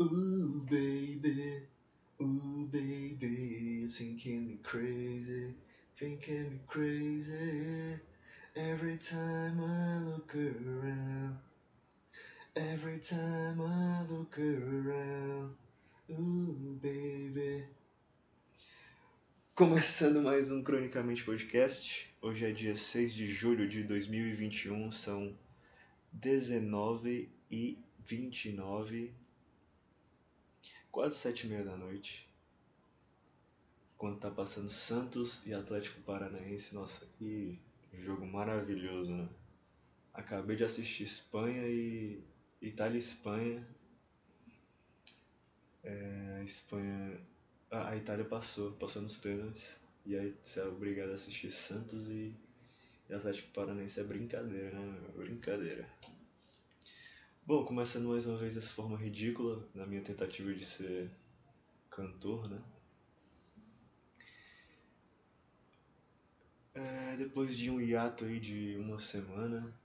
Ooh, baby, ooh, baby, thinking me crazy, thinking me crazy. Every time I look around, every time I look around, ooh, baby. Começando mais um Cronicamente Podcast. Hoje é dia 6 de julho de 2021, são 19 e 29, quase 7 e meia da noite. Quando tá passando Santos e Atlético Paranaense, nossa, que jogo maravilhoso, né? Acabei de assistir Espanha e Itália e Espanha. É, a Espanha. A Itália passou, passou nos pênaltis. E aí você é obrigado a assistir Santos e, e Atlético Paranaense. É brincadeira, né? Brincadeira. Bom, começando mais uma vez dessa forma ridícula, na minha tentativa de ser cantor, né? É, depois de um hiato aí de uma semana,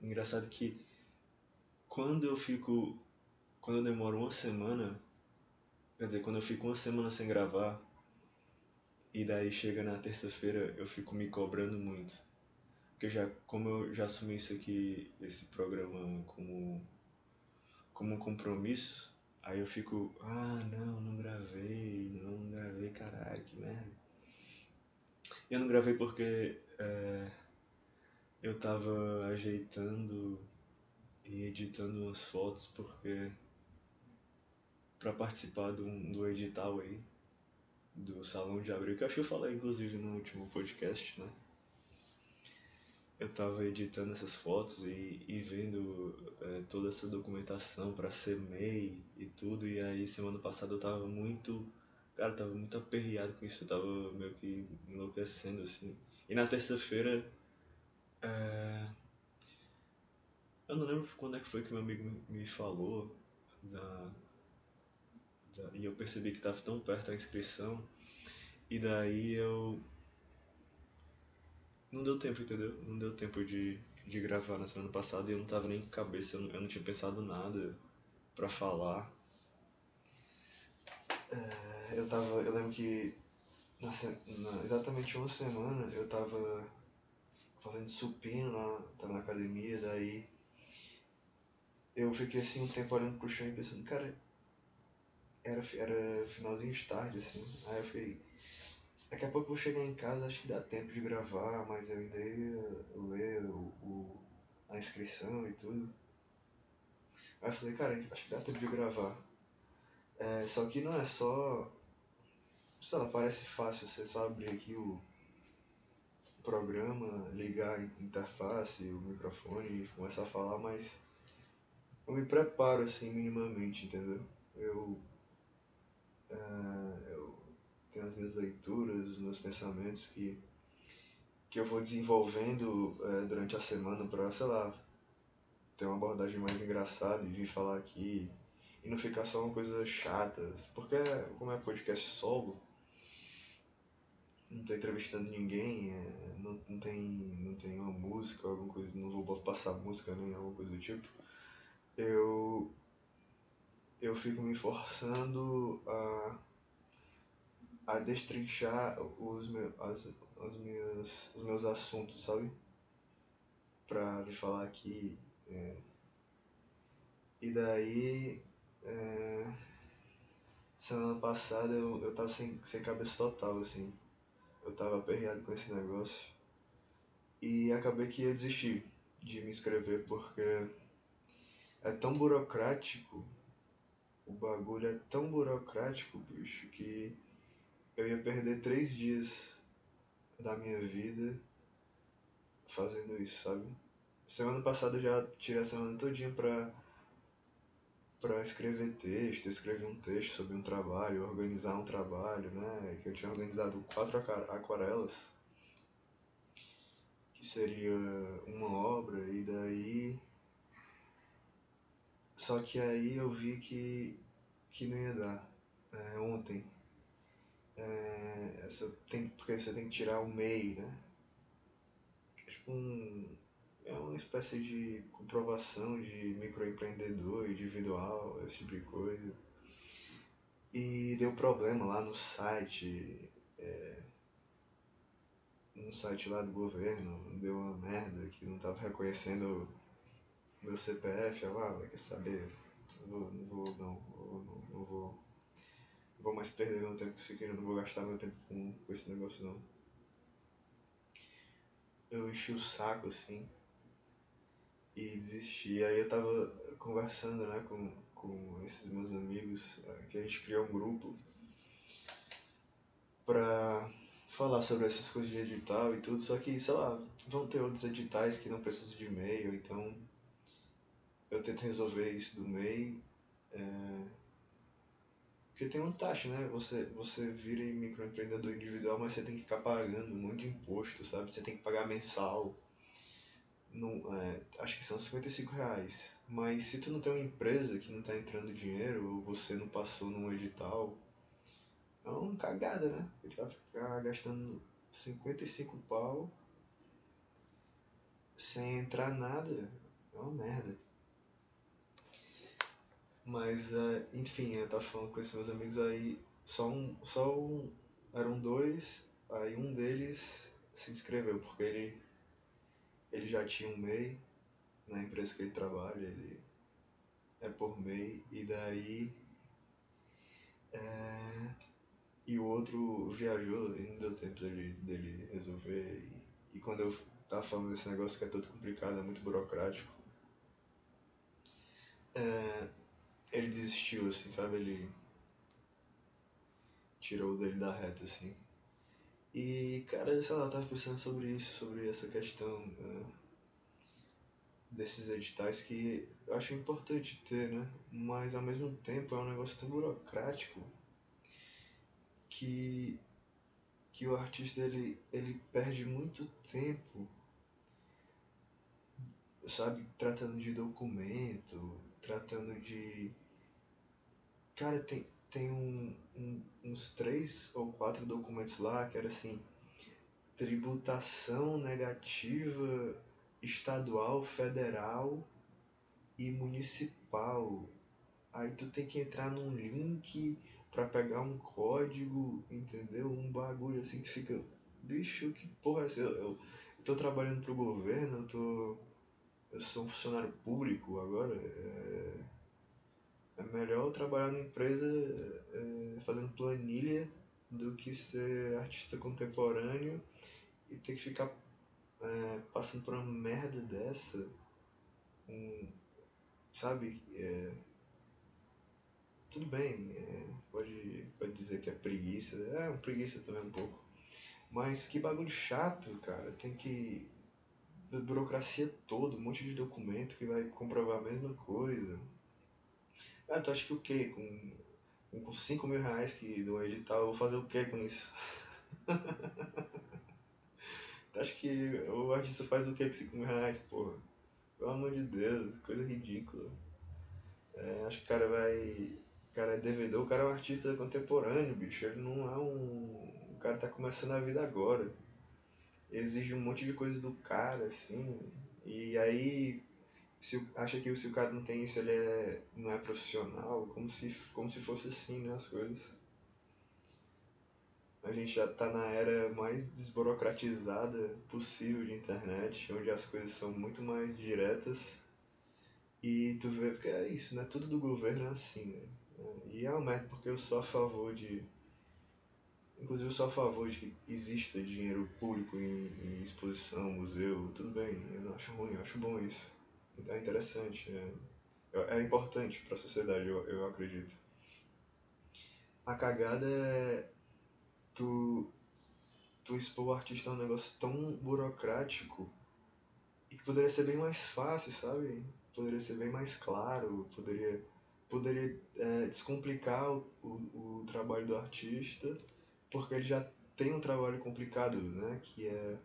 engraçado que quando eu fico. Quando eu demoro uma semana, quer dizer, quando eu fico uma semana sem gravar, e daí chega na terça-feira eu fico me cobrando muito. Porque já, como eu já assumi isso aqui, esse programa como, como um compromisso, aí eu fico, ah não, não gravei, não, gravei, caralho, que merda. Eu não gravei porque é, eu tava ajeitando e editando umas fotos porque para participar do, do edital aí do Salão de Abril, que eu acho que eu falei inclusive no último podcast, né? Eu tava editando essas fotos e, e vendo é, toda essa documentação para ser MEI e tudo, e aí semana passada eu tava muito. Cara, tava muito aperreado com isso, eu tava meio que enlouquecendo assim. E na terça-feira. É, eu não lembro quando é que foi que meu amigo me falou da, da, e eu percebi que estava tão perto a inscrição e daí eu não deu tempo, entendeu? Não deu tempo de, de gravar na semana passada e eu não tava nem com cabeça, eu não, eu não tinha pensado nada para falar. É, eu tava, eu lembro que na, na, exatamente uma semana eu tava fazendo supino na, tava na academia, daí eu fiquei assim um tempo olhando pro chão e pensando, cara, era, era finalzinho de tarde, assim. Aí eu falei, daqui a pouco eu vou chegar em casa, acho que dá tempo de gravar, mas eu ainda ia ler o, o, a inscrição e tudo. Aí eu falei, cara, acho que dá tempo de gravar. É, só que não é só. Sei lá, parece fácil você só abrir aqui o programa, ligar a interface, o microfone e começar a falar, mas eu me preparo assim minimamente, entendeu? Eu, eu as minhas leituras, os meus pensamentos que, que eu vou desenvolvendo uh, durante a semana para, sei lá, ter uma abordagem mais engraçada e vir falar aqui e não ficar só uma coisa chata, porque como é podcast solo, não tô entrevistando ninguém, é, não, não, tem, não tem uma música, alguma coisa, não vou passar música nem alguma coisa do tipo eu eu fico me forçando a a destrinchar os meus as, as minhas os meus assuntos sabe? Para lhe falar aqui é, e daí é, semana passada eu, eu tava sem, sem cabeça total assim. Eu tava aperreado com esse negócio. E acabei que ia desistir de me inscrever porque é tão burocrático, o bagulho é tão burocrático, bicho, que eu ia perder três dias da minha vida fazendo isso, sabe? Semana passada eu já tirei a semana todinha pra, pra escrever texto, escrever um texto sobre um trabalho, organizar um trabalho, né? Que eu tinha organizado quatro aquarelas, que seria uma obra, e daí só que aí eu vi que, que não ia dar. É, ontem. É, essa tem, porque você tem que tirar o MEI, né? É tipo um. é uma espécie de comprovação de microempreendedor individual, esse tipo de coisa. E deu problema lá no site, é, no site lá do governo, deu uma merda que não tava reconhecendo meu CPF, eu, ah, quer saber, não vou, não vou, não, não, não vou, vou mais perder meu tempo com isso aqui, não vou gastar meu tempo com, com esse negócio não. Eu enchi o saco assim e desisti. Aí eu tava conversando né, com, com esses meus amigos, eh, que a gente criou um grupo pra falar sobre essas coisas de edital e tudo, só que, sei lá, vão ter outros editais que não precisam de e-mail, então eu tento resolver isso do MEI. É... Porque tem uma taxa, né? Você, você vira microempreendedor individual, mas você tem que ficar pagando um monte de imposto, sabe? Você tem que pagar mensal. Não, é, acho que são 55 reais. Mas se tu não tem uma empresa que não tá entrando dinheiro, ou você não passou num edital, é uma cagada, né? Tu vai ficar gastando 55 pau sem entrar nada. É uma merda. Mas, uh, enfim, eu tava falando com esses meus amigos aí, só um, só um, eram dois, aí um deles se inscreveu, porque ele, ele já tinha um MEI na empresa que ele trabalha, ele é por MEI, e daí, é, e o outro viajou e não deu tempo dele, dele resolver, e, e quando eu tava falando desse negócio que é todo complicado, é muito burocrático, é, ele desistiu, assim, sabe? Ele tirou dele da reta, assim. E, cara, sei lá, eu tava pensando sobre isso, sobre essa questão né, desses editais que eu acho importante ter, né? Mas ao mesmo tempo é um negócio tão burocrático que, que o artista ele, ele perde muito tempo, sabe? Tratando de documento, tratando de Cara, tem, tem um, um, uns três ou quatro documentos lá que era assim: tributação negativa estadual, federal e municipal. Aí tu tem que entrar num link para pegar um código, entendeu? Um bagulho assim que fica. Bicho, que porra é essa? Eu, eu, eu tô trabalhando pro governo, eu tô. Eu sou um funcionário público agora. É é melhor trabalhar na empresa é, fazendo planilha do que ser artista contemporâneo e ter que ficar é, passando por uma merda dessa. Um, sabe? É, tudo bem, é, pode, pode dizer que é preguiça, é uma preguiça também um pouco. Mas que bagulho chato, cara. Tem que. Burocracia toda, um monte de documento que vai comprovar a mesma coisa. Ah, tu acha que o quê? Com, com 5 mil reais que do edital, eu vou fazer o quê com isso? tu acha que o artista faz o quê com 5 mil reais, porra? Pelo amor de Deus, coisa ridícula. É, acho que o cara vai. O cara é devedor, o cara é um artista contemporâneo, bicho. Ele não é um. O cara tá começando a vida agora. Exige um monte de coisa do cara, assim. E aí se acha que se o cara não tem isso, ele é, não é profissional, como se, como se fosse assim, né, as coisas. A gente já tá na era mais desburocratizada possível de internet, onde as coisas são muito mais diretas. E tu vê, porque é isso, né? Tudo do governo é assim, né? E é um merda porque eu sou a favor de. Inclusive, eu sou a favor de que exista dinheiro público em, em exposição, museu, tudo bem, eu não acho ruim, eu acho bom isso é interessante, é, é importante para a sociedade, eu, eu acredito. A cagada é tu, tu expor o artista a um negócio tão burocrático e que poderia ser bem mais fácil, sabe? Poderia ser bem mais claro, poderia, poderia é, descomplicar o, o, o trabalho do artista, porque ele já tem um trabalho complicado, né? Que é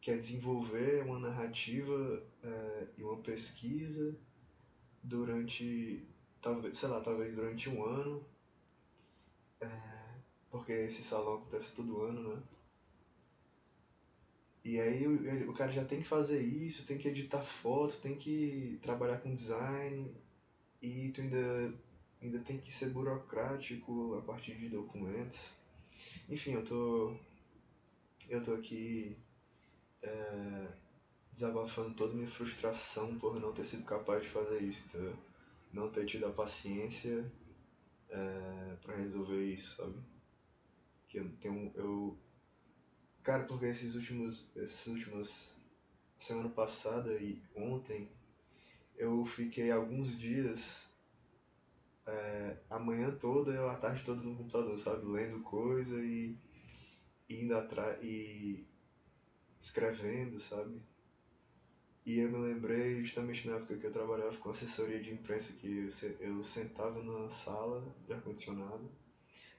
que é desenvolver uma narrativa é, e uma pesquisa durante, talvez, sei lá, talvez durante um ano, é, porque esse salão acontece todo ano, né? E aí o, o cara já tem que fazer isso, tem que editar foto, tem que trabalhar com design e tu ainda, ainda tem que ser burocrático a partir de documentos. Enfim, eu tô. Eu tô aqui é, desabafando toda a minha frustração por não ter sido capaz de fazer isso? Não ter tido a paciência é, pra resolver isso, sabe? Que eu tenho. Eu, cara, porque esses últimos. Essas últimas. Semana passada e ontem eu fiquei alguns dias. É, a manhã toda e a tarde toda no computador, sabe? Lendo coisa e indo atrás e escrevendo, sabe? E eu me lembrei justamente na época que eu trabalhava com assessoria de imprensa, que eu, se- eu sentava na sala de ar-condicionado,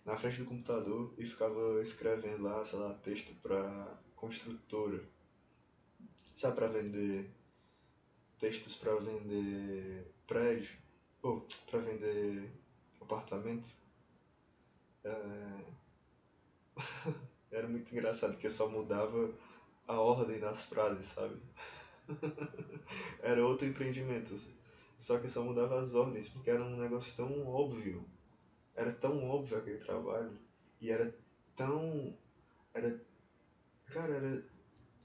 na frente do computador e ficava escrevendo lá, sei lá, texto pra construtora. Sabe, pra vender textos pra vender prédio, ou pra vender apartamento. É, Era muito engraçado que eu só mudava a ordem das frases, sabe? Era outro empreendimento. Só que eu só mudava as ordens, porque era um negócio tão óbvio. Era tão óbvio aquele trabalho. E era tão. Era. Cara, era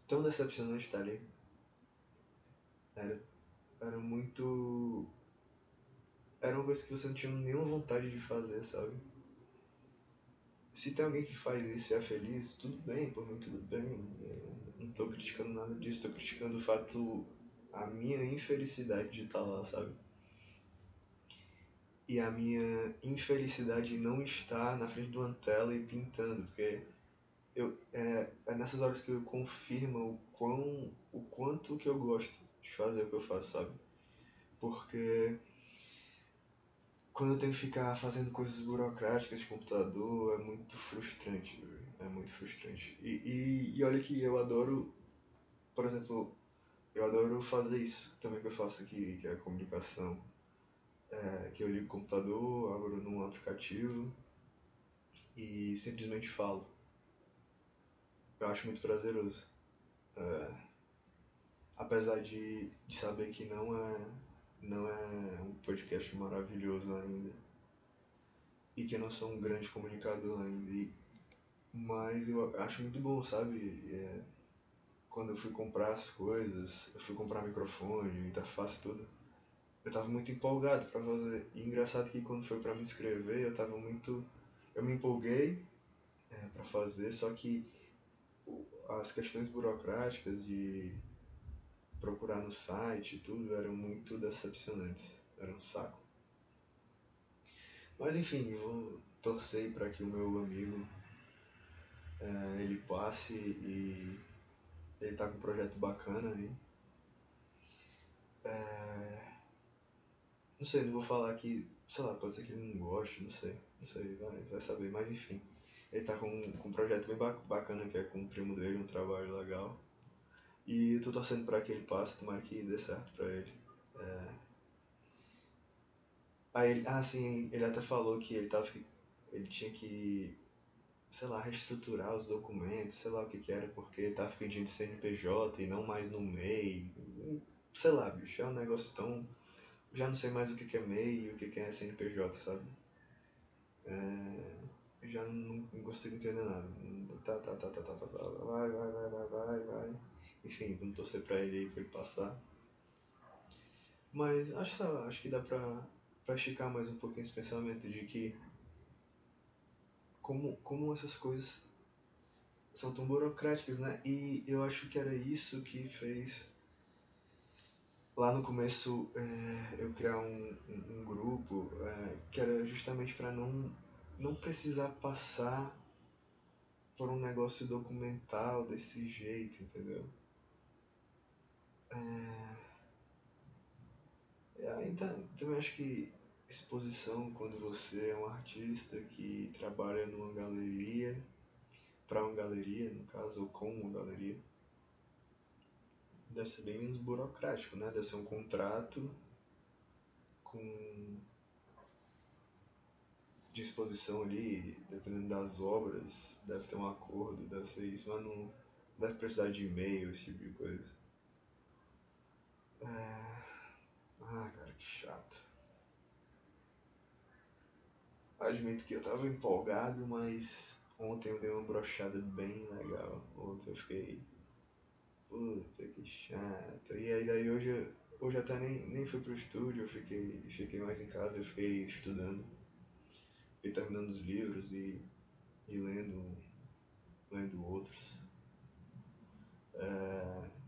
tão decepcionante estar ali. Era, era muito. Era uma coisa que você não tinha nenhuma vontade de fazer, sabe? Se tem alguém que faz isso e é feliz, tudo bem, por mim tudo bem. Eu não tô criticando nada disso, tô criticando o fato, a minha infelicidade de estar lá, sabe? E a minha infelicidade de não estar na frente de uma tela e pintando, porque eu, é, é nessas horas que eu confirmo o, quão, o quanto que eu gosto de fazer o que eu faço, sabe? Porque quando eu tenho que ficar fazendo coisas burocráticas de computador, é muito frustrante, é muito frustrante. E, e, e olha que eu adoro, por exemplo, eu adoro fazer isso também que eu faço aqui, que é a comunicação. É, que eu ligo o computador, abro num aplicativo e simplesmente falo. Eu acho muito prazeroso. É, apesar de, de saber que não é, não é um podcast maravilhoso ainda. E que eu não sou um grande comunicador ainda. E, mas eu acho muito bom, sabe? É, quando eu fui comprar as coisas, eu fui comprar microfone, interface, tudo. Eu tava muito empolgado pra fazer. E engraçado que quando foi pra me inscrever, eu tava muito. Eu me empolguei é, pra fazer, só que as questões burocráticas de procurar no site e tudo eram muito decepcionantes. Era um saco. Mas enfim, eu vou torcer para que o meu amigo eh, ele passe e ele tá com um projeto bacana aí. Eh, não sei, não vou falar que, sei lá, pode ser que ele não goste, não sei, não sei, vai, vai saber, mas enfim. Ele tá com, com um projeto bem ba- bacana que é com o primo dele, um trabalho legal. E tô torcendo pra que ele passe, tomara que dê certo pra ele. É, Aí ele, ah, sim, ele até falou que ele tava, ele tinha que, sei lá, reestruturar os documentos, sei lá o que que era, porque tava pedindo CNPJ e não mais no MEI. Sei lá, bicho, é um negócio tão. Já não sei mais o que que é MEI e o que que é CNPJ, sabe? É, já não, não consigo entender nada. Tá, tá, tá, tá, tá, tá, tá, vai, vai, vai, vai, vai, vai. Enfim, vamos torcer pra ele aí pra ele passar. Mas acho, sei lá, acho que dá pra, pra esticar mais um pouquinho esse pensamento de que como, como essas coisas são tão burocráticas, né? E eu acho que era isso que fez lá no começo é, eu criar um, um, um grupo é, que era justamente para não, não precisar passar por um negócio documental desse jeito, entendeu? É, é, então, também acho que exposição quando você é um artista que trabalha numa galeria, para uma galeria, no caso, ou com uma galeria, deve ser bem menos burocrático, né? Deve ser um contrato com de exposição ali, dependendo das obras, deve ter um acordo, deve ser isso, mas não, deve precisar de e-mail, esse tipo de coisa. É... Ah, cara, que chato. Admito que eu tava empolgado, mas ontem eu dei uma brochada bem legal. Ontem eu fiquei. Puta que chato. E aí daí hoje, hoje até nem, nem fui pro estúdio, eu fiquei, fiquei mais em casa, eu fiquei estudando. Fiquei terminando os livros e, e lendo, lendo outros. É...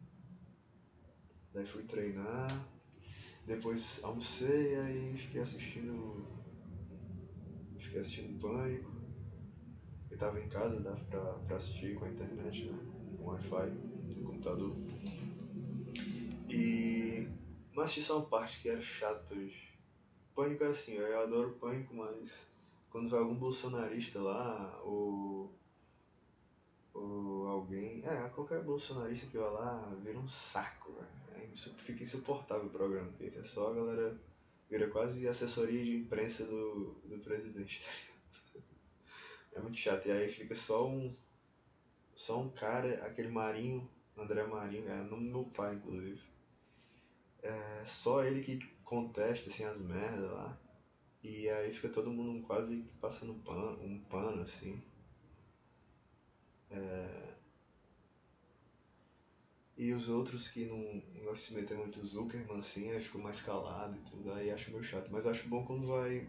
Daí fui treinar, depois almocei, aí fiquei assistindo fiquei assistindo Pânico. Eu tava em casa, dava pra, pra assistir com a internet, né? Com Wi-Fi no computador. E. Mas assisti só uma parte que era chata hoje. Pânico é assim, eu adoro Pânico, mas quando vai algum bolsonarista lá, ou. ou alguém. É, qualquer bolsonarista que vai lá, vira um saco, velho. Fica insuportável o programa, porque é só a galera Vira quase assessoria de imprensa do, do presidente, tá É muito chato. E aí fica só um. Só um cara, aquele Marinho, André Marinho, é nome do meu pai, inclusive. É só ele que contesta assim, as merdas lá. E aí fica todo mundo quase passando pano, um pano, assim. É... E os outros que não, gostam de se meter muito Zuckerman, assim, aí ficam mais calado e tudo, aí acho meio chato. Mas acho bom quando vai.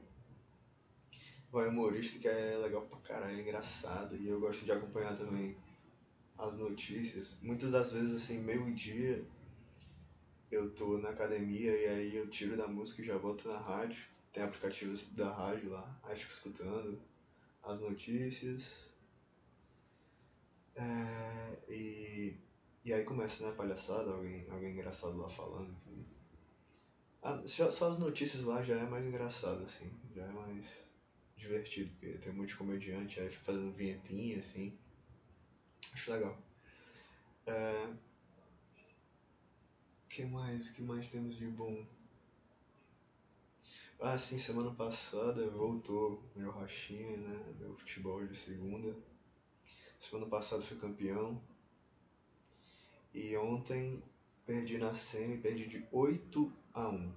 Vai humorista, que é legal pra caralho, é engraçado. E eu gosto de acompanhar também as notícias. Muitas das vezes, assim, meio-dia, eu tô na academia e aí eu tiro da música e já boto na rádio. Tem aplicativos da rádio lá, aí fico escutando as notícias. É, e e aí começa, né, palhaçada, alguém, alguém engraçado lá falando. Ah, só, só as notícias lá já é mais engraçado, assim, já é mais divertido, porque tem um monte de comediante aí fazendo vinhetinha, assim. Acho legal. É... que mais? O que mais temos de bom? Ah, sim, semana passada voltou meu rachinha, né? Meu futebol de segunda. Semana passada fui campeão. E ontem perdi na semi, perdi de 8 a 1.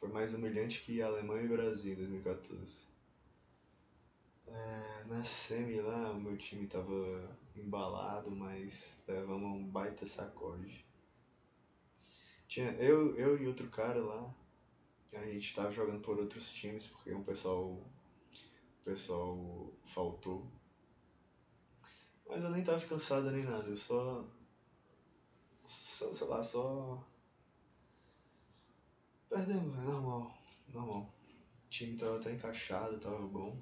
Foi mais humilhante que Alemanha e Brasil em 2014. É, na semi lá, o meu time tava embalado, mas levamos um baita sacode. Tinha eu, eu e outro cara lá, a gente tava jogando por outros times porque um pessoal, o pessoal faltou. Mas eu nem tava cansado nem nada, eu só sei lá, só. Perdemos, é normal, normal. O time tava até encaixado, tava bom.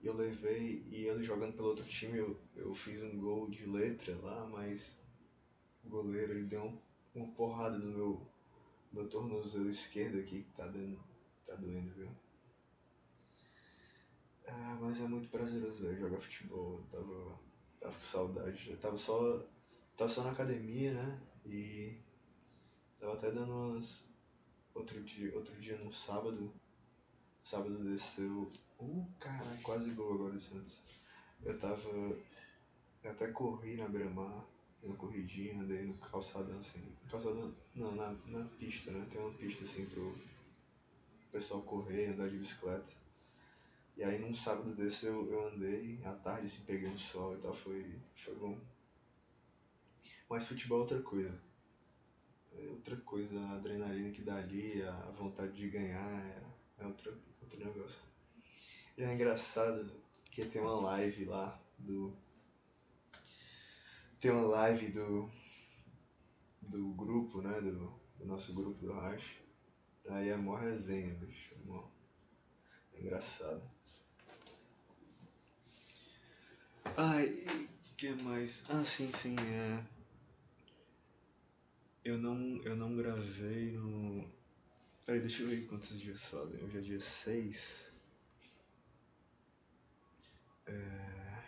E eu levei, e ele jogando pelo outro time, eu, eu fiz um gol de letra lá, mas o goleiro ele deu um, uma porrada no meu, meu tornozelo esquerdo aqui, que tá, dando, tá doendo, viu? Ah, mas é muito prazeroso véio, jogar futebol, eu tava, tava com saudade, eu tava só, tava só na academia, né? E tava até dando umas. Outro dia, outro dia no sábado. Sábado desceu. Uh, caralho, quase gol agora Santos. Eu tava. Eu até corri na beira-mar, uma corridinha, andei no calçadão assim. Calçadão. Não, na, na pista, né? Tem uma pista assim pro pessoal correr, andar de bicicleta. E aí num sábado desse eu, eu andei, à tarde assim, peguei um sol e tal, foi, foi bom. Mas futebol é outra coisa. É outra coisa, a adrenalina que dá ali, a vontade de ganhar, é, é outro, negócio. E é engraçado que tem uma live lá do. Tem uma live do. do grupo, né? Do, do nosso grupo do Racha. Aí é mó resenha, bicho. É mó... É engraçado. Ai, que mais? Ah, sim, sim, é. Eu não, eu não gravei no. Peraí, deixa eu ver quantos dias fazem. Hoje é dia 6. É...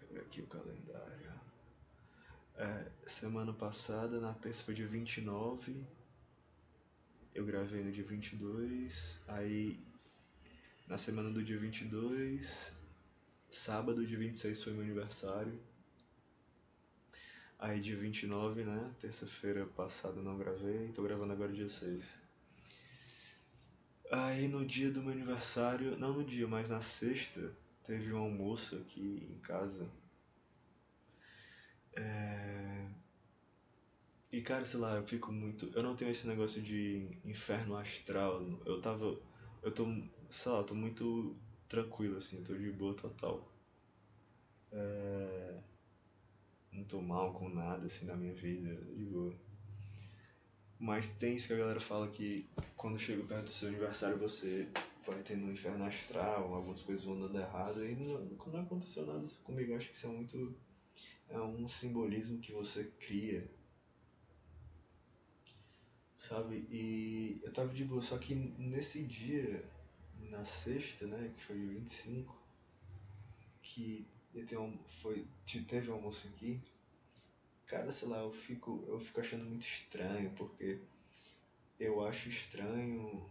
Pegar aqui o calendário. É, semana passada, na terça foi dia 29. Eu gravei no dia 22. Aí, na semana do dia 22, sábado, dia 26 foi meu aniversário. Aí dia 29, né? Terça-feira passada não gravei, tô gravando agora dia 6. Aí no dia do meu aniversário, não no dia, mas na sexta, teve um almoço aqui em casa. É... E cara, sei lá, eu fico muito. Eu não tenho esse negócio de inferno astral. Eu tava. Eu tô. Sei lá, tô muito tranquilo assim, tô de boa total. É... Não tô mal com nada assim na minha vida, de boa. Mas tem isso que a galera fala que quando chega perto do seu aniversário você vai tendo um inferno astral, algumas coisas vão dando errado e não, não aconteceu nada comigo. Acho que isso é muito. É um simbolismo que você cria. Sabe? E eu tava de boa, só que nesse dia, na sexta, né, que foi 25, que ia ter um, foi, teve um almoço aqui, cara, sei lá, eu fico, eu fico achando muito estranho, porque eu acho estranho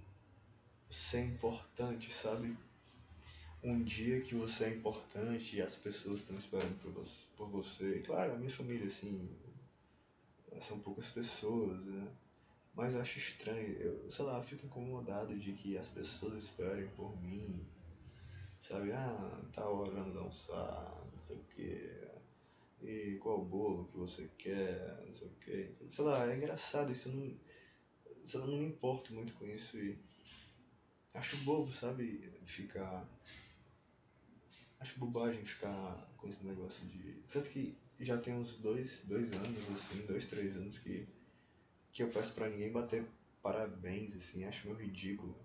ser importante, sabe? Um dia que você é importante e as pessoas estão esperando por você, por você. E, claro, a minha família, assim, são poucas pessoas, né? Mas eu acho estranho, eu, sei lá, eu fico incomodado de que as pessoas esperem por mim, sabe? Ah, tá hora de almoçar, não sei o que, e qual bolo que você quer, não sei o que. Sei lá, é engraçado isso, eu não, lá, não me importo muito com isso e acho bobo, sabe? Ficar. Acho bobagem ficar com esse negócio de. Tanto que já tem uns dois, dois anos, assim, dois, três anos que, que eu peço pra ninguém bater parabéns, assim, acho meio ridículo.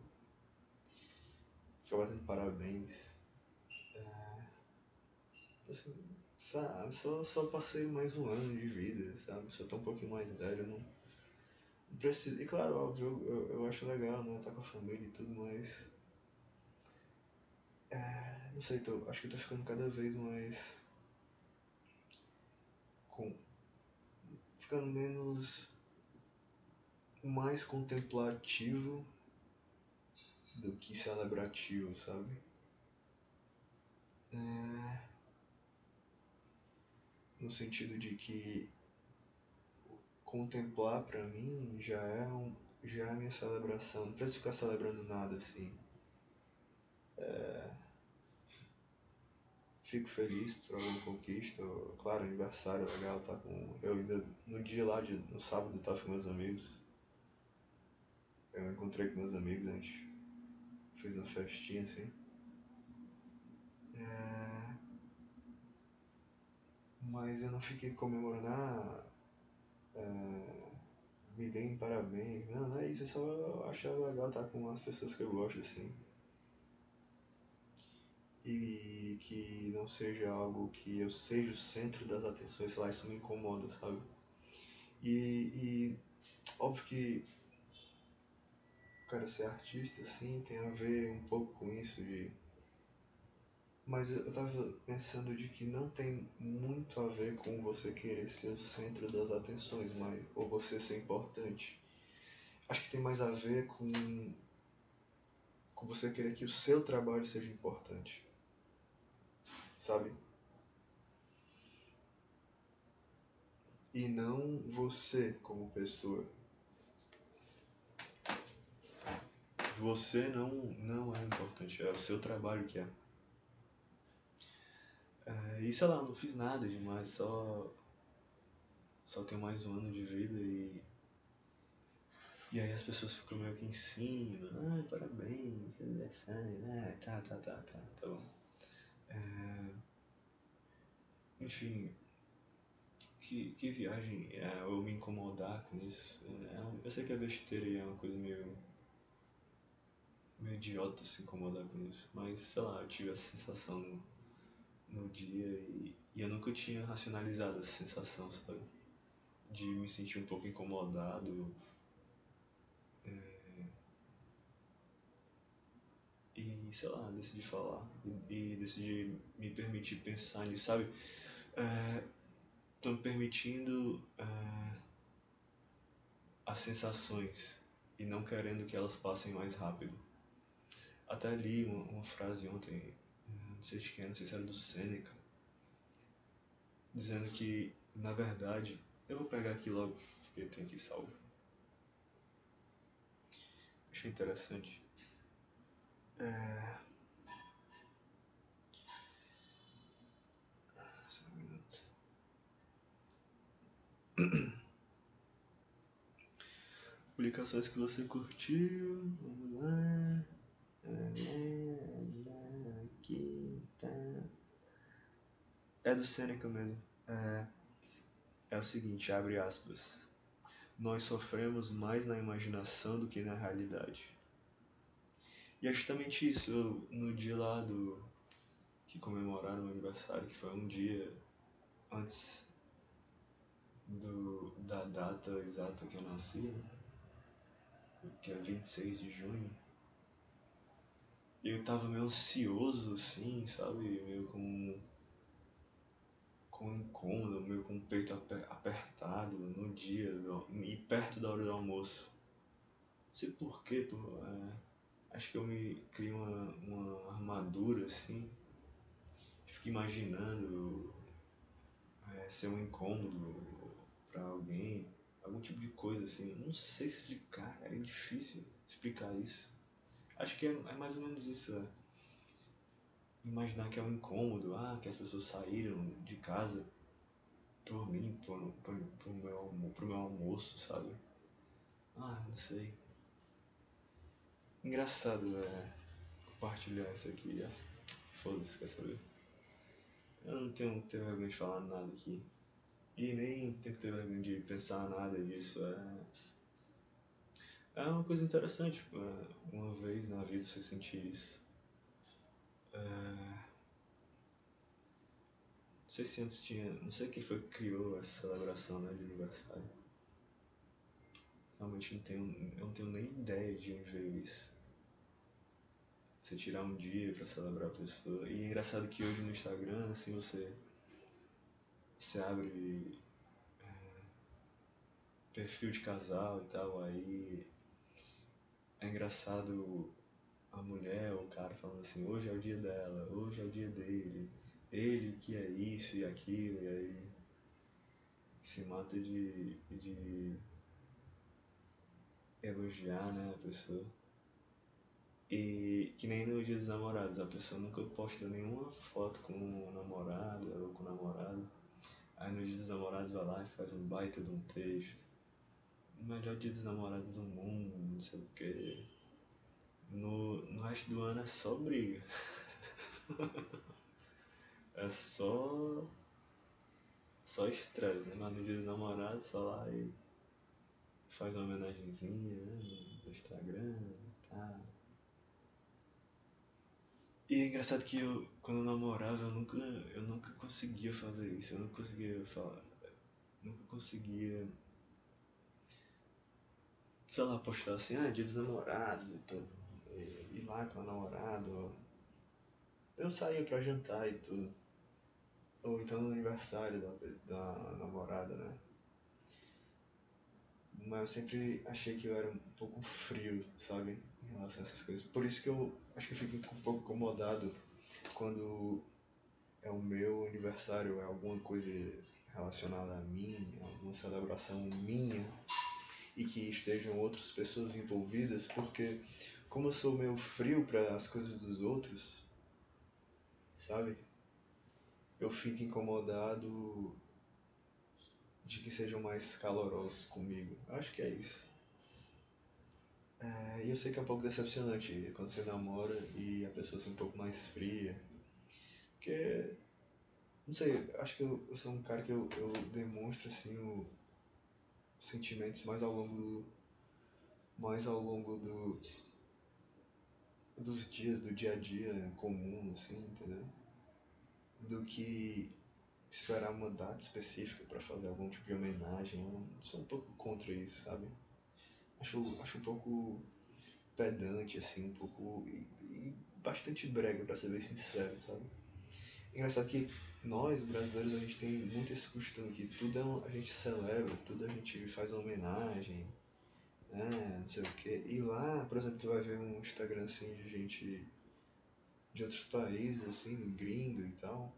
Ficar batendo parabéns. É... Assim, sabe, só, só passei mais um ano de vida, sabe? Só tô um pouquinho mais velho, não, não preciso. E claro, óbvio, eu, eu, eu acho legal, né? Tá com a família e tudo, mas. É, não sei, tô, acho que eu tô ficando cada vez mais. com. ficando menos. mais contemplativo do que celebrativo, sabe? É no sentido de que contemplar para mim já é um já é minha celebração. Não preciso ficar celebrando nada assim. É... fico feliz por alguma conquista claro aniversário legal tá com eu ainda no dia lá de no sábado tava com meus amigos. Eu encontrei com meus amigos a gente fez uma festinha assim é mas eu não fiquei comemorando, ah, é, me deem parabéns. Não, não é isso, é só achar legal estar com as pessoas que eu gosto, assim. E que não seja algo que eu seja o centro das atenções, sei lá, isso me incomoda, sabe? E, e óbvio que cara ser artista, assim, tem a ver um pouco com isso de mas eu tava pensando de que não tem muito a ver com você querer ser o centro das atenções, mas, ou você ser importante. Acho que tem mais a ver com, com você querer que o seu trabalho seja importante. Sabe? E não você como pessoa. Você não, não é importante, é o seu trabalho que é. É, e sei lá, não fiz nada demais, só. Só tenho mais um ano de vida e. E aí as pessoas ficam meio que em cima, ah, parabéns, aniversário, ah, tá, tá, tá, tá, tá bom. É, enfim, que, que viagem é, eu me incomodar com isso. É, eu sei que é besteira e é uma coisa meio. Meio idiota se incomodar com isso, mas sei lá, eu tive essa sensação no dia e, e eu nunca tinha racionalizado essa sensação, sabe? De me sentir um pouco incomodado. É... E, sei lá, decidi falar e, e decidi me permitir pensar nisso, sabe? É, tô me permitindo é, as sensações e não querendo que elas passem mais rápido. Até li uma, uma frase ontem não sei de quem, não sei se era do Sêneca, dizendo que na verdade, eu vou pegar aqui logo, porque tem aqui salvo. Achei interessante. É... Só um minuto. Publicações que você curtiu. Vamos lá. É do Seneca mesmo. É, é o seguinte, abre aspas. Nós sofremos mais na imaginação do que na realidade. E é justamente isso, no dia lá do. que comemoraram o aniversário, que foi um dia antes do, da data exata que eu nasci, que é 26 de junho eu tava meio ansioso, assim, sabe? Meio com. com incômodo, meio com o peito apertado no dia e perto da hora do almoço. Não sei porquê, pô, é, acho que eu me criei uma, uma armadura, assim. Fico imaginando é, ser um incômodo para alguém, algum tipo de coisa assim. Não sei explicar, era difícil explicar isso. Acho que é, é mais ou menos isso. É. Imaginar que é um incômodo, ah, que as pessoas saíram de casa por mim, por, meu, pro meu almoço, sabe? Ah, não sei. Engraçado é compartilhar isso aqui. Ah, Foda-se, quer saber? Eu não tenho ter vergonha de falar nada aqui. E nem tenho vergonha de pensar nada disso. É é uma coisa interessante, tipo, é, uma vez na vida você sentir isso. É... Não sei se antes tinha. Não sei quem foi que criou essa celebração né, de aniversário. Realmente não tenho, eu não tenho nem ideia de onde veio isso. Você tirar um dia pra celebrar a pessoa. E é engraçado que hoje no Instagram, assim, você. Você abre. É, perfil de casal e tal, aí é engraçado a mulher o cara falando assim, hoje é o dia dela, hoje é o dia dele, ele que é isso e aquilo, e aí se mata de, de elogiar né, a pessoa. E que nem no dia dos namorados, a pessoa nunca posta nenhuma foto com o namorado ou com o namorado. Aí no dia dos namorados vai lá e faz um baita de um texto melhor dia dos namorados do mundo, não sei o que. No, no resto do ano é só briga. é só. Só estresse, né? Mas no dia dos namorados, só lá e faz uma homenagenzinha né? no Instagram e tal. E é engraçado que eu, quando eu namorava, eu nunca, eu nunca conseguia fazer isso. Eu nunca conseguia falar. Nunca conseguia sei lá, postar assim, ah, dia dos namorados e tudo. E, ir lá com o namorado. Eu saía pra jantar e tudo. Ou então no aniversário da, da namorada, né? Mas eu sempre achei que eu era um pouco frio, sabe? Em relação a essas coisas. Por isso que eu acho que eu fico um pouco incomodado quando é o meu aniversário, é alguma coisa relacionada a mim, alguma celebração minha e que estejam outras pessoas envolvidas, porque como eu sou meio frio para as coisas dos outros, sabe? Eu fico incomodado de que sejam mais calorosos comigo. Acho que é isso. É, e eu sei que é um pouco decepcionante quando você namora e a pessoa ser um pouco mais fria. Porque, não sei, acho que eu, eu sou um cara que eu, eu demonstro assim o, sentimentos mais ao longo do, mais ao longo do dos dias do dia a dia comum assim entendeu? Do que esperar uma data específica para fazer algum tipo de homenagem. Eu sou um pouco contra isso sabe? Acho acho um pouco pedante assim um pouco e, e bastante brega para ser bem sincero sabe? Engraçado que nós, brasileiros, a gente tem muito esse costume que tudo é um, a gente celebra, tudo a gente faz uma homenagem, né, não sei o quê. E lá, por exemplo, tu vai ver um Instagram assim de gente de outros países, assim, gringo e tal.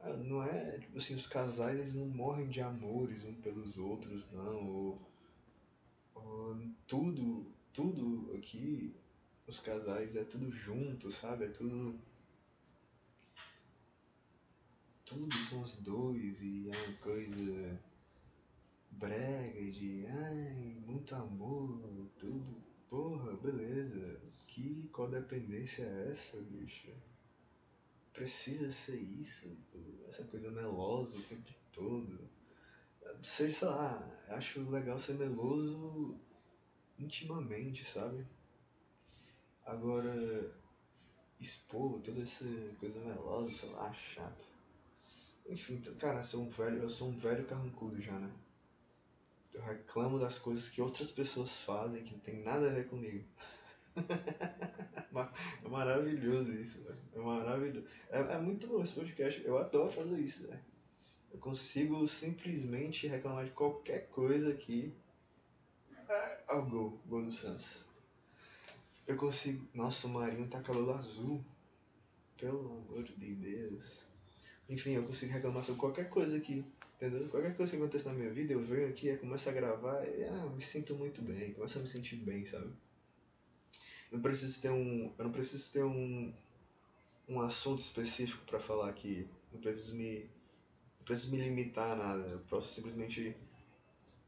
Ah, não é, tipo assim, os casais eles não morrem de amores uns pelos outros, não. Ou, ou tudo, tudo aqui, os casais é tudo junto, sabe? É tudo. Tudo são os dois e é uma coisa brega de ai, muito amor, tudo. Porra, beleza. Que codependência é essa, bicho? Precisa ser isso, essa coisa melosa o tempo todo. Seja, sei lá, acho legal ser meloso intimamente, sabe? Agora, expor toda essa coisa melosa, sei lá, chato. Enfim, cara, sou um velho, eu sou um velho carrancudo já, né? Eu reclamo das coisas que outras pessoas fazem que não tem nada a ver comigo. é maravilhoso isso, velho. É maravilhoso. É, é muito bom esse podcast. Eu adoro fazer isso, velho. Eu consigo simplesmente reclamar de qualquer coisa aqui. É, ao gol, gol do Santos. Eu consigo. Nossa, o Marinho tá cabelo azul. Pelo amor de Deus. Enfim, eu consigo reclamar sobre qualquer coisa aqui. Entendeu? Qualquer coisa que aconteça na minha vida, eu venho aqui, eu começo a gravar e ah, me sinto muito bem, começo a me sentir bem, sabe? Eu não preciso ter um. Eu não preciso ter um, um assunto específico para falar aqui. Não preciso me. Não preciso me limitar a nada. Eu posso simplesmente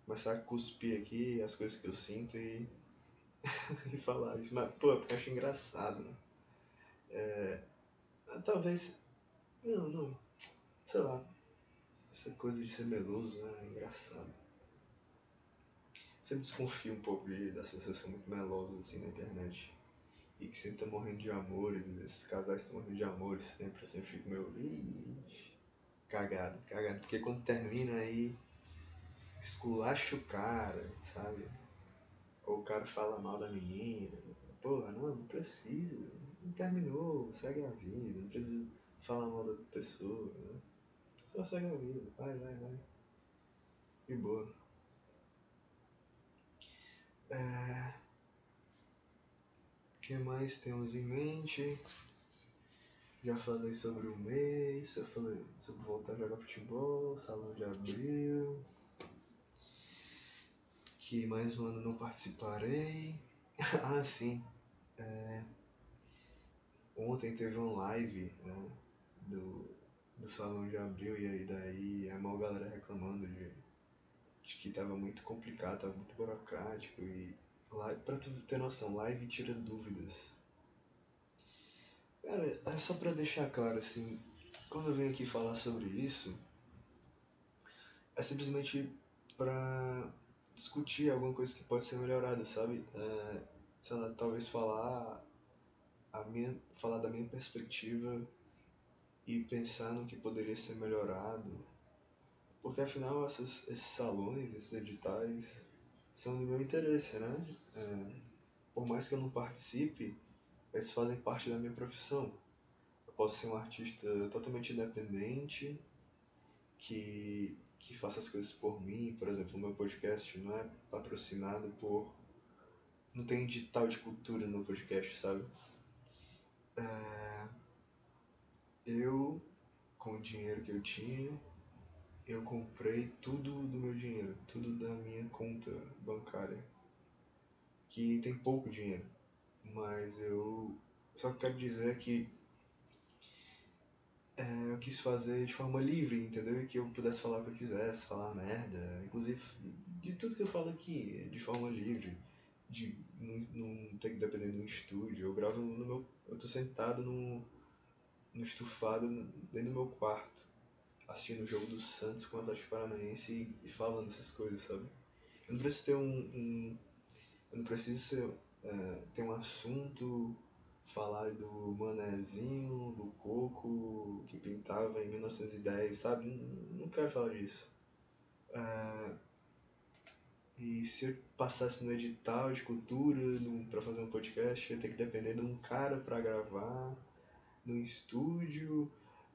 começar a cuspir aqui as coisas que eu sinto e. e falar isso. Mas, pô, eu acho engraçado, né? É, talvez. Não, não. Sei lá essa coisa de ser meloso né, é engraçado. Sempre desconfio um pouco de, das pessoas que são muito melosas assim na internet. E que sempre estão morrendo de amores, esses casais estão morrendo de amores sempre, eu sempre fico meio. Cagado, cagado. Porque quando termina aí, esculacha o cara, sabe? Ou o cara fala mal da menina. Porra, não, não precisa. Não terminou, segue a vida, não precisa falar mal da pessoa, né? Só segue a vida. Vai, vai, vai. De boa. É... O que mais temos em mente? Já falei sobre o mês, eu falei sobre voltar a jogar futebol, salão de abril. Que mais um ano não participarei. ah, sim. É... Ontem teve uma live né, do do salão de abril e aí daí a maior galera reclamando de, de que tava muito complicado, tava muito burocrático e live, pra tu ter noção, live tira dúvidas. Cara, é só pra deixar claro assim, quando eu venho aqui falar sobre isso, é simplesmente pra discutir alguma coisa que pode ser melhorada, sabe? É, sei lá, talvez falar a minha, falar da minha perspectiva e pensar no que poderia ser melhorado. Porque afinal essas, esses salões, esses editais são do meu interesse, né? É, por mais que eu não participe, eles fazem parte da minha profissão. Eu posso ser um artista totalmente independente, que, que faça as coisas por mim. Por exemplo, o meu podcast não é patrocinado por. Não tem edital de cultura no podcast, sabe? É, eu, com o dinheiro que eu tinha, eu comprei tudo do meu dinheiro, tudo da minha conta bancária, que tem pouco dinheiro, mas eu só quero dizer que é, eu quis fazer de forma livre, entendeu? Que eu pudesse falar o que eu quisesse, falar merda, inclusive de tudo que eu falo aqui, de forma livre, de não, não ter que depender de um estúdio. Eu gravo no meu. Eu tô sentado no no estufado dentro do meu quarto, assistindo o jogo do Santos com o Atlético Paranaense e, e falando essas coisas, sabe? Eu não preciso ter um. um eu não preciso ser, é, ter um assunto, falar do manezinho, do coco que pintava em 1910, sabe? Não, não quero falar disso. É, e se eu passasse no edital de cultura para fazer um podcast, eu ia ter que depender de um cara para gravar no estúdio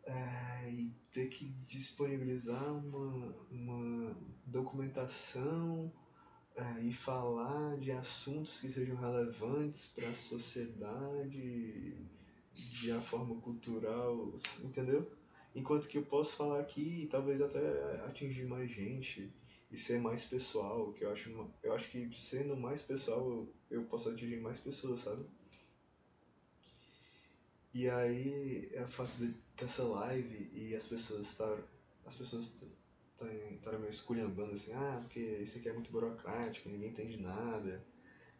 é, e ter que disponibilizar uma, uma documentação é, e falar de assuntos que sejam relevantes para a sociedade, de a forma cultural, entendeu? Enquanto que eu posso falar aqui e talvez até atingir mais gente e ser mais pessoal, que eu acho, eu acho que sendo mais pessoal eu, eu posso atingir mais pessoas, sabe? E aí é o fato de ter essa live e as pessoas estar as pessoas estarem meio esculhambando assim, ah, porque isso aqui é muito burocrático, ninguém entende nada,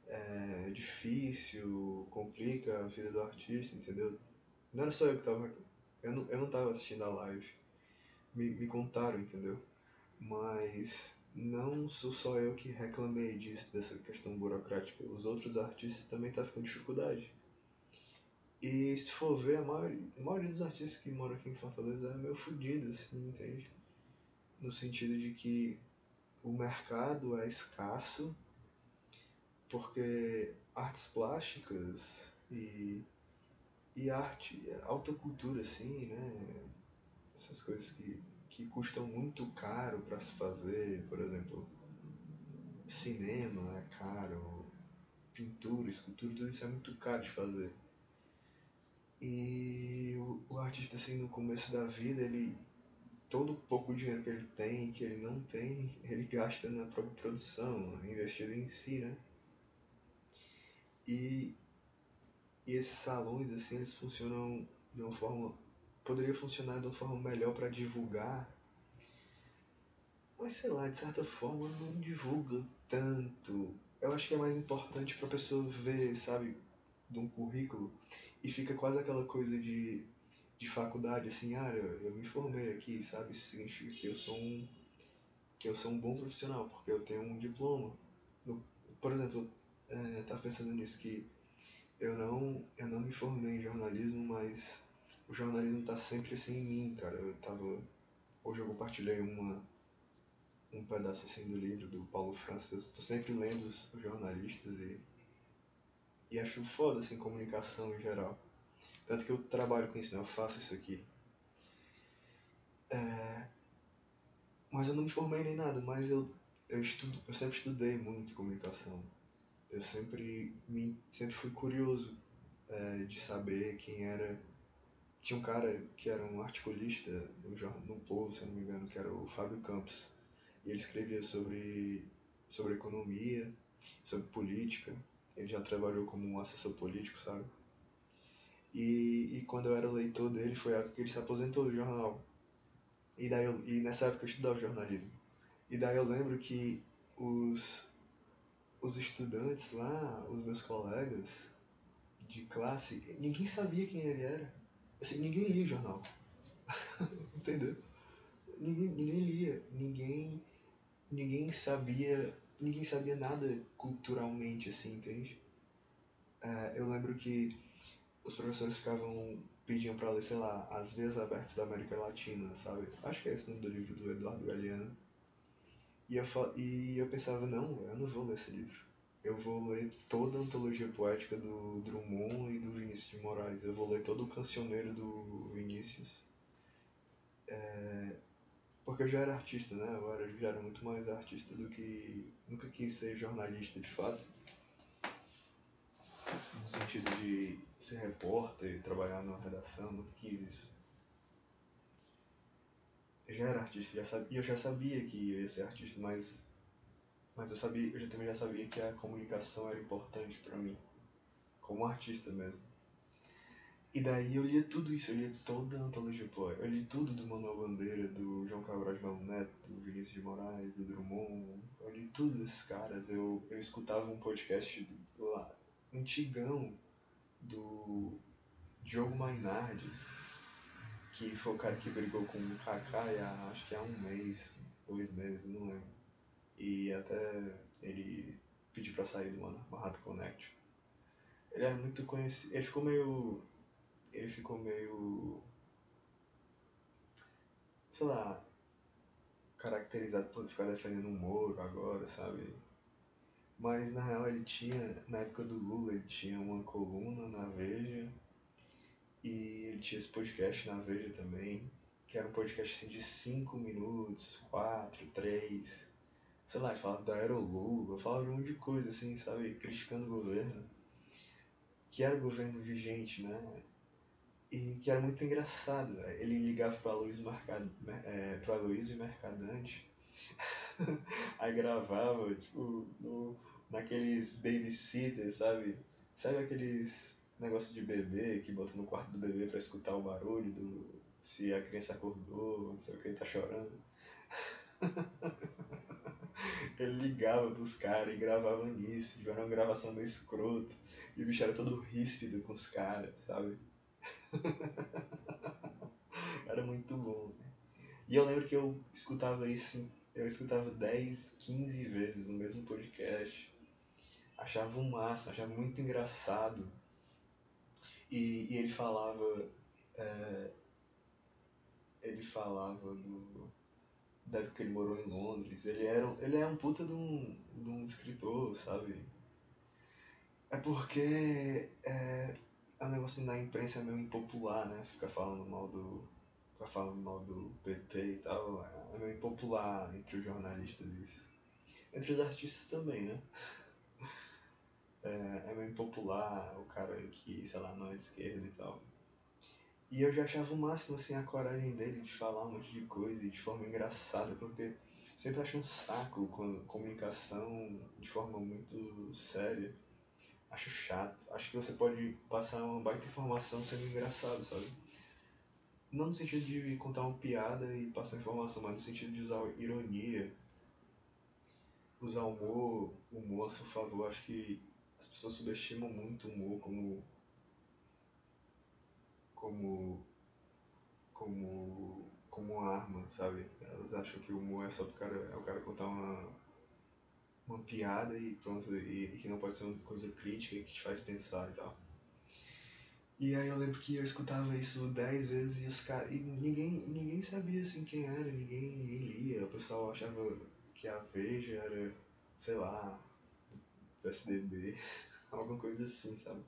é difícil, complica a vida do artista, entendeu? Não era só eu que tava. Eu não, eu não tava assistindo a live. Me, me contaram, entendeu? Mas não sou só eu que reclamei disso, dessa questão burocrática. Os outros artistas também estavam com dificuldade. E se for ver, a maioria, a maioria dos artistas que moram aqui em Fortaleza é meio fodido, assim, entende? No sentido de que o mercado é escasso, porque artes plásticas e, e arte, alta cultura, assim, né? Essas coisas que, que custam muito caro para se fazer, por exemplo, cinema é caro, pintura, escultura, tudo isso é muito caro de fazer. E o, o artista, assim, no começo da vida, ele. Todo pouco dinheiro que ele tem, que ele não tem, ele gasta na própria produção, investido em si, né? E, e esses salões, assim, eles funcionam de uma forma. Poderia funcionar de uma forma melhor para divulgar. Mas sei lá, de certa forma não divulga tanto. Eu acho que é mais importante para a pessoa ver, sabe, de um currículo e fica quase aquela coisa de, de faculdade, assim, ah, eu, eu me formei aqui, sabe? Isso significa que eu sou um que eu sou um bom profissional, porque eu tenho um diploma. No, por exemplo, é, tá pensando nisso que eu não eu não me formei em jornalismo, mas o jornalismo tá sempre assim em mim, cara. Eu tava hoje eu compartilhei uma um pedaço assim do livro do Paulo Francis. Tô sempre lendo os jornalistas e e acho foda, assim, comunicação em geral. Tanto que eu trabalho com isso, né? Eu faço isso aqui. É... Mas eu não me formei nem nada, mas eu, eu, estudo, eu sempre estudei muito comunicação. Eu sempre, me, sempre fui curioso é, de saber quem era. Tinha um cara que era um articulista no, no Povo, se não me engano, que era o Fábio Campos. E ele escrevia sobre, sobre economia, sobre política. Ele já trabalhou como um assessor político, sabe? E, e quando eu era leitor dele, foi a época que ele se aposentou do jornal. E, daí eu, e nessa época eu estudava jornalismo. E daí eu lembro que os, os estudantes lá, os meus colegas de classe, ninguém sabia quem ele era. Assim, ninguém lia o jornal. Entendeu? Ninguém, ninguém lia. Ninguém, ninguém sabia ninguém sabia nada culturalmente, assim, entende? É, eu lembro que os professores ficavam pedindo pra ler, sei lá, As Vias Abertas da América Latina, sabe? Acho que é esse o nome do livro do Eduardo Galeano. E eu, e eu pensava, não, eu não vou ler esse livro. Eu vou ler toda a antologia poética do Drummond e do Vinícius de Moraes. Eu vou ler todo o cancioneiro do Vinícius. É, porque eu já era artista, né? Eu era, já era muito mais artista do que. Nunca quis ser jornalista de fato. No sentido de ser repórter, trabalhar numa redação, nunca quis isso. Eu já era artista, já sabia, eu já sabia que eu ia ser artista, mas. Mas eu sabia, eu também já sabia que a comunicação era importante para mim. Como artista mesmo. E daí eu lia tudo isso, eu lia toda a antologia poética. Eu li tudo do Manuel Bandeira, do João Cabral de Melo Neto, do Vinícius de Moraes, do Drummond. Eu li tudo desses caras. Eu, eu escutava um podcast lá, antigão, do Diogo Mainardi, que foi o cara que brigou com o Kaká há, acho que há um mês, dois meses, não lembro. E até ele pediu pra sair do Manhattan Connect. Ele era muito conhecido, ele ficou meio ele ficou meio. sei lá. caracterizado por ficar defendendo o Moro agora, sabe? Mas na real ele tinha, na época do Lula, ele tinha uma coluna na Veja e ele tinha esse podcast na Veja também, que era um podcast assim de 5 minutos, 4, 3, sei lá, falava da Aerolula, falava de um monte de coisa assim, sabe, criticando o governo, que era o governo vigente, né? E que era muito engraçado. Ele ligava para Luiz Mercad... é, para Luiz Mercadante, aí gravava, tipo, no, naqueles babysitters, sabe? Sabe aqueles negócio de bebê que bota no quarto do bebê para escutar o barulho do se a criança acordou, não sei o que, tá chorando. Ele ligava pros caras e gravava nisso, era uma gravação meio escroto. E o bicho era todo ríspido com os caras, sabe? Era muito bom. Né? E eu lembro que eu escutava isso, eu escutava 10, 15 vezes no mesmo podcast. Achava um máximo, achava muito engraçado. E, e ele falava. É, ele falava do. Da época que ele morou em Londres. Ele era, ele é um puta de um, de um escritor, sabe? É porque. É, é um negócio na imprensa meio impopular, né? Ficar falando mal do. Ficar falando mal do PT e tal. É meio impopular entre os jornalistas isso. Entre os artistas também, né? É, é meio impopular o cara que, sei lá, não é de esquerda e tal. E eu já achava o máximo, assim, a coragem dele de falar um monte de coisa e de forma engraçada, porque sempre acho um saco quando comunicação de forma muito séria acho chato. Acho que você pode passar uma baita informação sendo engraçado, sabe? Não no sentido de contar uma piada e passar informação, mas no sentido de usar ironia, usar humor, humor a seu favor. Acho que as pessoas subestimam muito o humor como. como. como. como uma arma, sabe? Elas acham que o humor é só pro cara, é o cara contar uma uma piada e pronto, e, e, que não pode ser uma coisa crítica que te faz pensar e tal. E aí eu lembro que eu escutava isso dez vezes e os caras. E ninguém, ninguém sabia assim quem era, ninguém, ninguém lia. O pessoal achava que a Veja era, sei lá, SDB, alguma coisa assim, sabe?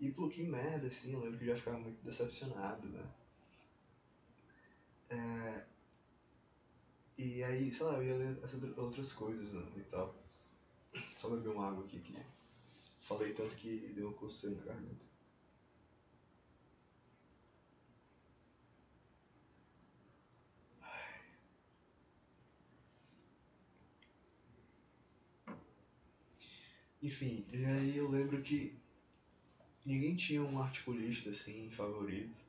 E pô, que merda, assim, eu lembro que eu já ficava muito decepcionado, né? É, e aí, sei lá, eu ia ler essas outras coisas né, e tal. Só beber uma água aqui que falei tanto que deu uma coceira na garganta. Enfim, e aí eu lembro que ninguém tinha um articulista assim favorito.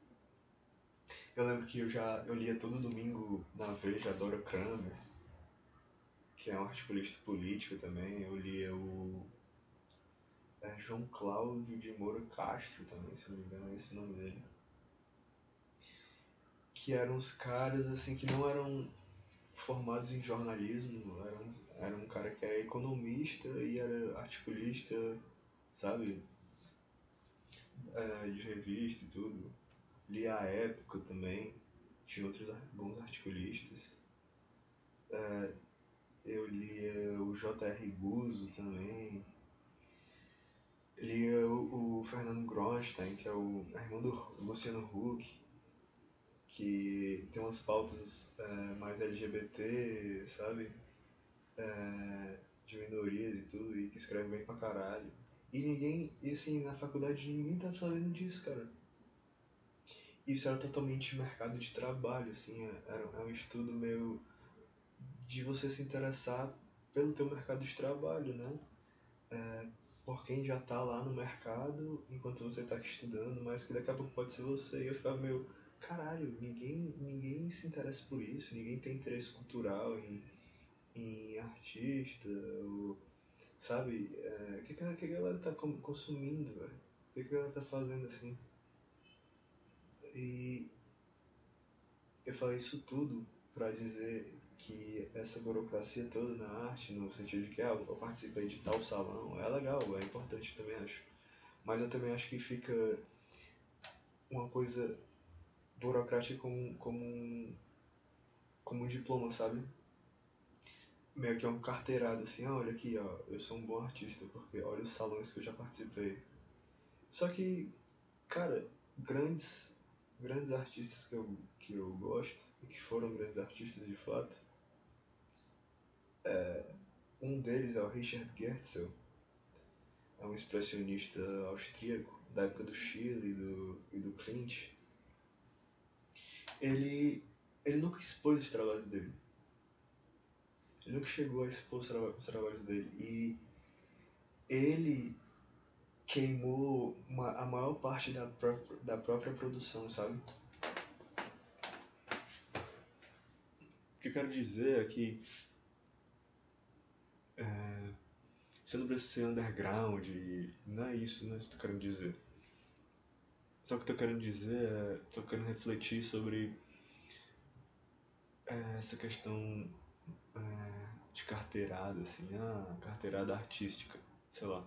Eu lembro que eu já eu lia todo domingo na Veja Dora Kramer, que é um articulista político também. Eu lia o é, João Cláudio de Moura Castro também, se não me engano, é esse o nome dele. Que eram os caras assim que não eram formados em jornalismo, era um, era um cara que era economista e era articulista, sabe? É, de revista e tudo li a época também, tinha outros bons articulistas. É, eu lia o J.R. Guzzo também. Lia o, o Fernando Gronstein, que é o irmão do Luciano Huck, que tem umas pautas é, mais LGBT, sabe? É, de minorias e tudo, e que escreve bem pra caralho. E ninguém, e assim, na faculdade ninguém tá sabendo disso, cara isso era totalmente mercado de trabalho, assim, é, era, é um estudo meio de você se interessar pelo teu mercado de trabalho, né? É, por quem já tá lá no mercado enquanto você tá aqui estudando, mas que daqui a pouco pode ser você. E eu ficava meio, caralho, ninguém, ninguém se interessa por isso, ninguém tem interesse cultural em, em artista, ou, sabe? O é, que, que, a galera tá consumindo, velho? O que, que a galera tá fazendo assim? E eu falei isso tudo para dizer que essa burocracia toda na arte, no sentido de que ah, eu participei de tal salão, é legal, é importante também acho. Mas eu também acho que fica uma coisa burocrática como, como, um, como um diploma, sabe? Meio que é um carteirado assim, ah, olha aqui, ó, eu sou um bom artista, porque olha os salões que eu já participei. Só que, cara, grandes grandes artistas que eu, que eu gosto e que foram grandes artistas de fato. É, um deles é o Richard Gertzel, é um expressionista austríaco, da época do Chile e do, e do Clint, ele, ele nunca expôs os trabalhos dele. Ele nunca chegou a expor os, traba os trabalhos dele. E ele queimou uma, a maior parte da própria, da própria produção, sabe? O que eu quero dizer é que é, você não precisa ser underground, não é isso, não é isso que eu tô querendo dizer. Só que eu tô querendo dizer é, tô querendo refletir sobre é, essa questão é, de carteirada, assim, ah, carteirada artística, sei lá.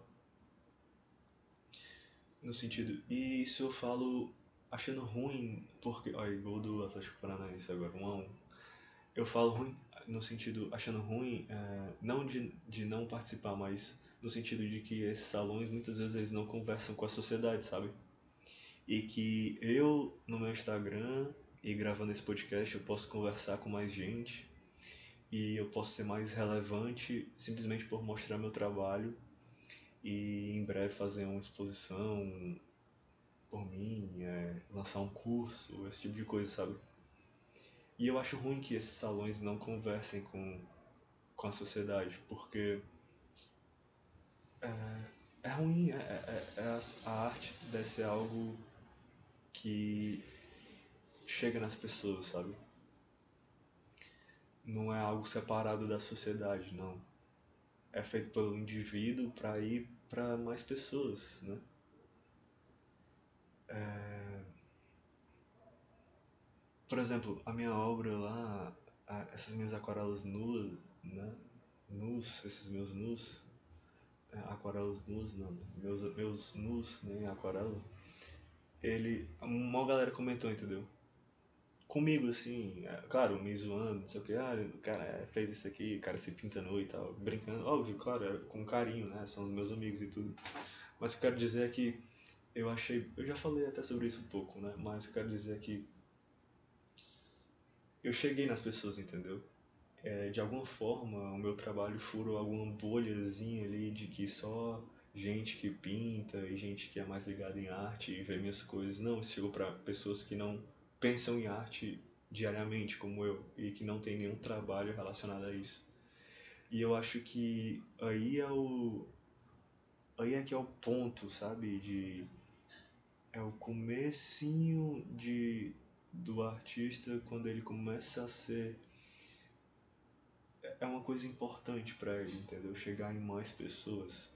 No sentido, e isso eu falo achando ruim, porque, olha, gol do Atlético Paranaense agora, um a um. Eu falo ruim no sentido, achando ruim, é, não de, de não participar, mas no sentido de que esses salões muitas vezes eles não conversam com a sociedade, sabe? E que eu, no meu Instagram e gravando esse podcast, eu posso conversar com mais gente e eu posso ser mais relevante simplesmente por mostrar meu trabalho e em breve fazer uma exposição por mim, é, lançar um curso, esse tipo de coisa, sabe? E eu acho ruim que esses salões não conversem com, com a sociedade, porque é, é ruim, é, é, é a, a arte deve ser algo que chega nas pessoas, sabe? Não é algo separado da sociedade, não. É feito pelo indivíduo para ir para mais pessoas, né? É... Por exemplo, a minha obra lá, essas minhas aquarelas nuas, né? Nus, esses meus nus, é, aquarelas nus, não, meus, meus nus, né, aquarela, ele, uma galera comentou, entendeu? Comigo, assim, é, claro, me zoando, não sei o que, ah, o cara é, fez isso aqui, o cara se pinta nu e tal, brincando, óbvio, claro, é com carinho, né, são os meus amigos e tudo. Mas eu quero dizer que eu achei, eu já falei até sobre isso um pouco, né, mas eu quero dizer que eu cheguei nas pessoas, entendeu? É, de alguma forma, o meu trabalho furou alguma bolhazinha ali de que só gente que pinta e gente que é mais ligada em arte e vê minhas coisas. Não, chegou para pessoas que não pensam em arte diariamente, como eu, e que não tem nenhum trabalho relacionado a isso. E eu acho que aí é o. Aí é que é o ponto, sabe? De. É o comecinho de, do artista quando ele começa a ser é uma coisa importante para ele, entendeu? Chegar em mais pessoas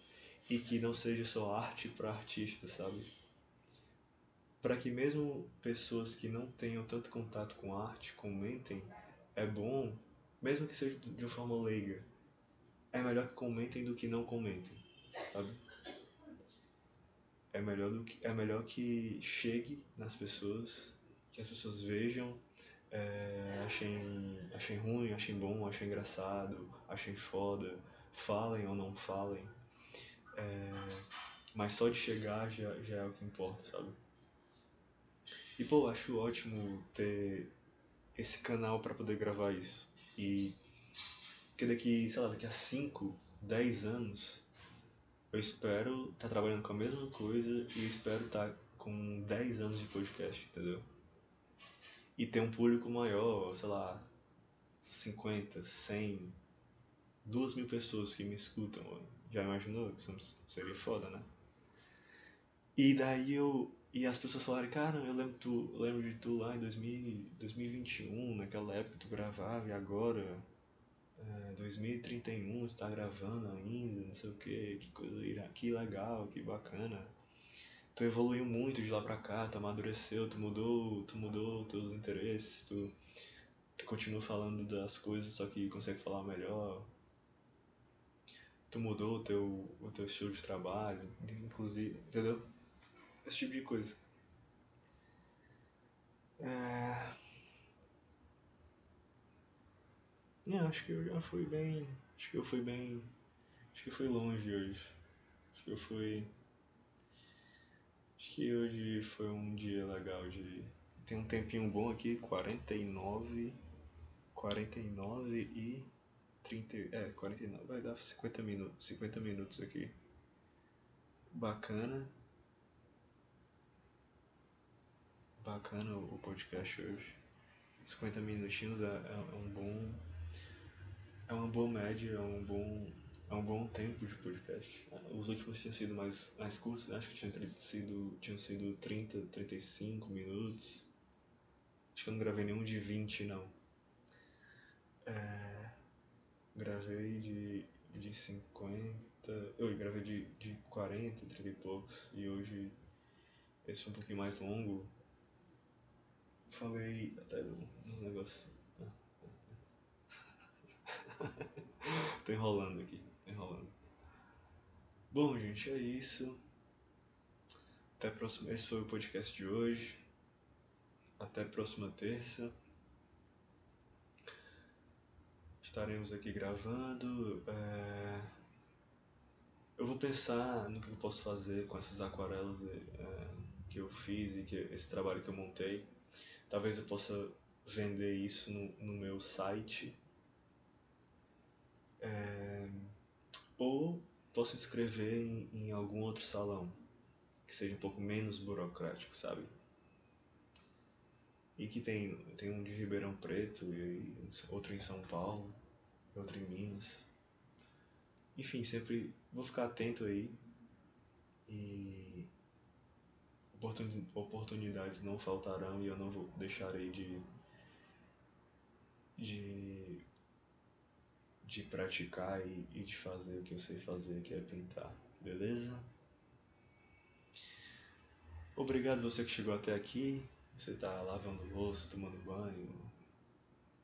e que não seja só arte para artista, sabe? Para que mesmo pessoas que não tenham tanto contato com arte comentem, é bom, mesmo que seja de uma forma leiga, é melhor que comentem do que não comentem, sabe? É melhor, do que, é melhor que chegue nas pessoas, que as pessoas vejam é, achem, achem ruim, achem bom, achem engraçado, achem foda, falem ou não falem. É, mas só de chegar já, já é o que importa, sabe? E pô, acho ótimo ter esse canal para poder gravar isso. E que daqui, sei lá, daqui a 5, 10 anos, eu espero estar tá trabalhando com a mesma coisa e espero estar tá com 10 anos de podcast, entendeu? e ter um público maior, sei lá, 50, 100, 2 mil pessoas que me escutam. Já imaginou? Seria foda, né? E daí eu. E as pessoas falaram, cara, eu lembro, tu, eu lembro de tu lá em 2000, 2021, naquela época que tu gravava, e agora, é, 2031, tu tá gravando ainda, não sei o que, que coisa, que legal, que bacana tu evoluiu muito de lá pra cá, tu amadureceu, tu mudou, tu mudou teus interesses, tu, tu continua falando das coisas, só que consegue falar melhor. Tu mudou o teu, o teu estilo de trabalho, inclusive, entendeu? Esse tipo de coisa. É... É, acho que eu já fui bem. Acho que eu fui bem. Acho que eu fui longe hoje. Acho que eu fui. Acho que hoje foi um dia legal de. Tem um tempinho bom aqui, 49. 49 e 30. É, 49. Vai dar 50 minutos. 50 minutos aqui. Bacana. Bacana o podcast hoje. 50 minutinhos é, é, um bom. É uma boa média, é um bom. É um bom tempo de podcast. Os últimos tinham sido mais, mais curtos, né? acho que tinham sido, tinham sido 30, 35 minutos. Acho que eu não gravei nenhum de 20, não. É, gravei de, de 50. Eu gravei de, de 40, 30 e poucos. E hoje esse foi um pouquinho mais longo. Falei até um negócio. tô enrolando aqui, tô enrolando. Bom, gente, é isso. Até a próxima. Esse foi o podcast de hoje. Até a próxima terça. Estaremos aqui gravando. É... Eu vou pensar no que eu posso fazer com essas aquarelas é, que eu fiz e que esse trabalho que eu montei. Talvez eu possa vender isso no, no meu site. É, ou posso inscrever em, em algum outro salão que seja um pouco menos burocrático, sabe? E que tem, tem um de Ribeirão Preto e outro em São Paulo, outro em Minas. Enfim, sempre vou ficar atento aí. E oportunidades não faltarão e eu não vou deixarei de de de praticar e, e de fazer o que eu sei fazer, que é pintar, beleza? Obrigado você que chegou até aqui. Você tá lavando o rosto, tomando banho,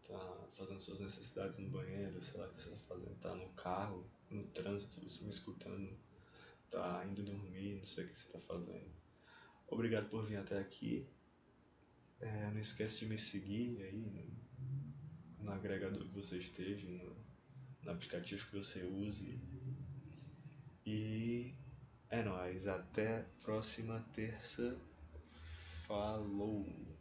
tá fazendo suas necessidades no banheiro, sei lá o que você tá fazendo, tá no carro, no trânsito, me escutando, tá indo dormir, não sei o que você tá fazendo. Obrigado por vir até aqui. É, não esquece de me seguir aí no, no agregador que você esteja, no, no aplicativo que você use. E é nóis, até próxima terça. Falou!